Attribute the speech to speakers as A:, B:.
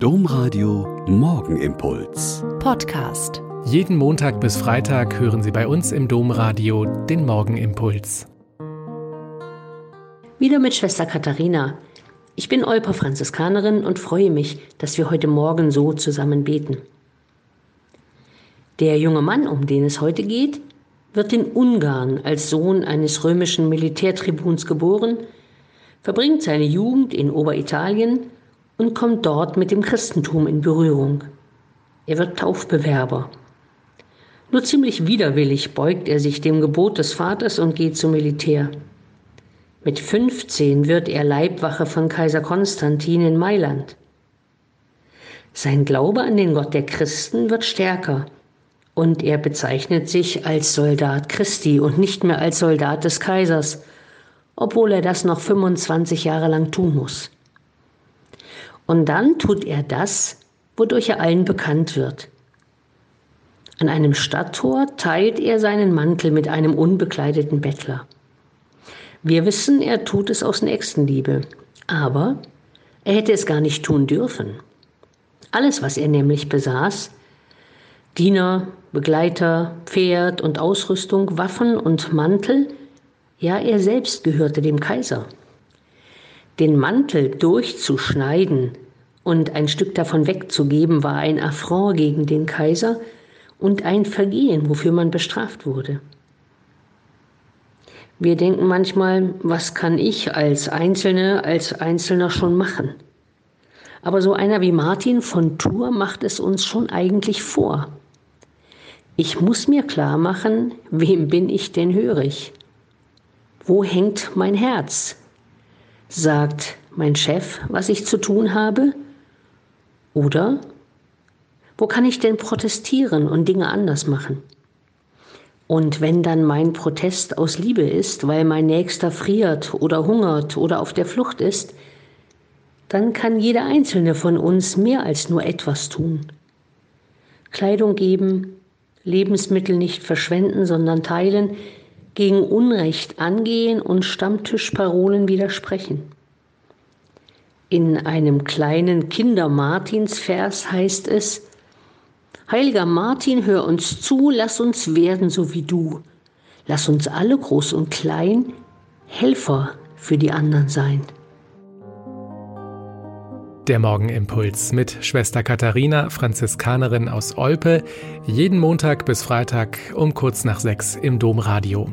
A: Domradio Morgenimpuls.
B: Podcast.
C: Jeden Montag bis Freitag hören Sie bei uns im Domradio den Morgenimpuls.
D: Wieder mit Schwester Katharina. Ich bin Olper Franziskanerin und freue mich, dass wir heute Morgen so zusammen beten. Der junge Mann, um den es heute geht, wird in Ungarn als Sohn eines römischen Militärtribuns geboren, verbringt seine Jugend in Oberitalien und kommt dort mit dem Christentum in Berührung. Er wird Taufbewerber. Nur ziemlich widerwillig beugt er sich dem Gebot des Vaters und geht zum Militär. Mit 15 wird er Leibwache von Kaiser Konstantin in Mailand. Sein Glaube an den Gott der Christen wird stärker und er bezeichnet sich als Soldat Christi und nicht mehr als Soldat des Kaisers, obwohl er das noch 25 Jahre lang tun muss. Und dann tut er das, wodurch er allen bekannt wird. An einem Stadttor teilt er seinen Mantel mit einem unbekleideten Bettler. Wir wissen, er tut es aus Nächstenliebe, aber er hätte es gar nicht tun dürfen. Alles, was er nämlich besaß, Diener, Begleiter, Pferd und Ausrüstung, Waffen und Mantel, ja, er selbst gehörte dem Kaiser den Mantel durchzuschneiden und ein Stück davon wegzugeben, war ein Affront gegen den Kaiser und ein Vergehen, wofür man bestraft wurde. Wir denken manchmal, was kann ich als Einzelne, als Einzelner schon machen? Aber so einer wie Martin von Tours macht es uns schon eigentlich vor. Ich muss mir klar machen, wem bin ich denn hörig? Wo hängt mein Herz? Sagt mein Chef, was ich zu tun habe? Oder wo kann ich denn protestieren und Dinge anders machen? Und wenn dann mein Protest aus Liebe ist, weil mein Nächster friert oder hungert oder auf der Flucht ist, dann kann jeder einzelne von uns mehr als nur etwas tun. Kleidung geben, Lebensmittel nicht verschwenden, sondern teilen, gegen Unrecht angehen und Stammtischparolen widersprechen. In einem kleinen Kinder-Martins-Vers heißt es, Heiliger Martin, hör uns zu, lass uns werden so wie du. Lass uns alle, groß und klein, Helfer für die anderen sein.
C: Der Morgenimpuls mit Schwester Katharina, Franziskanerin aus Olpe, jeden Montag bis Freitag um kurz nach sechs im Domradio.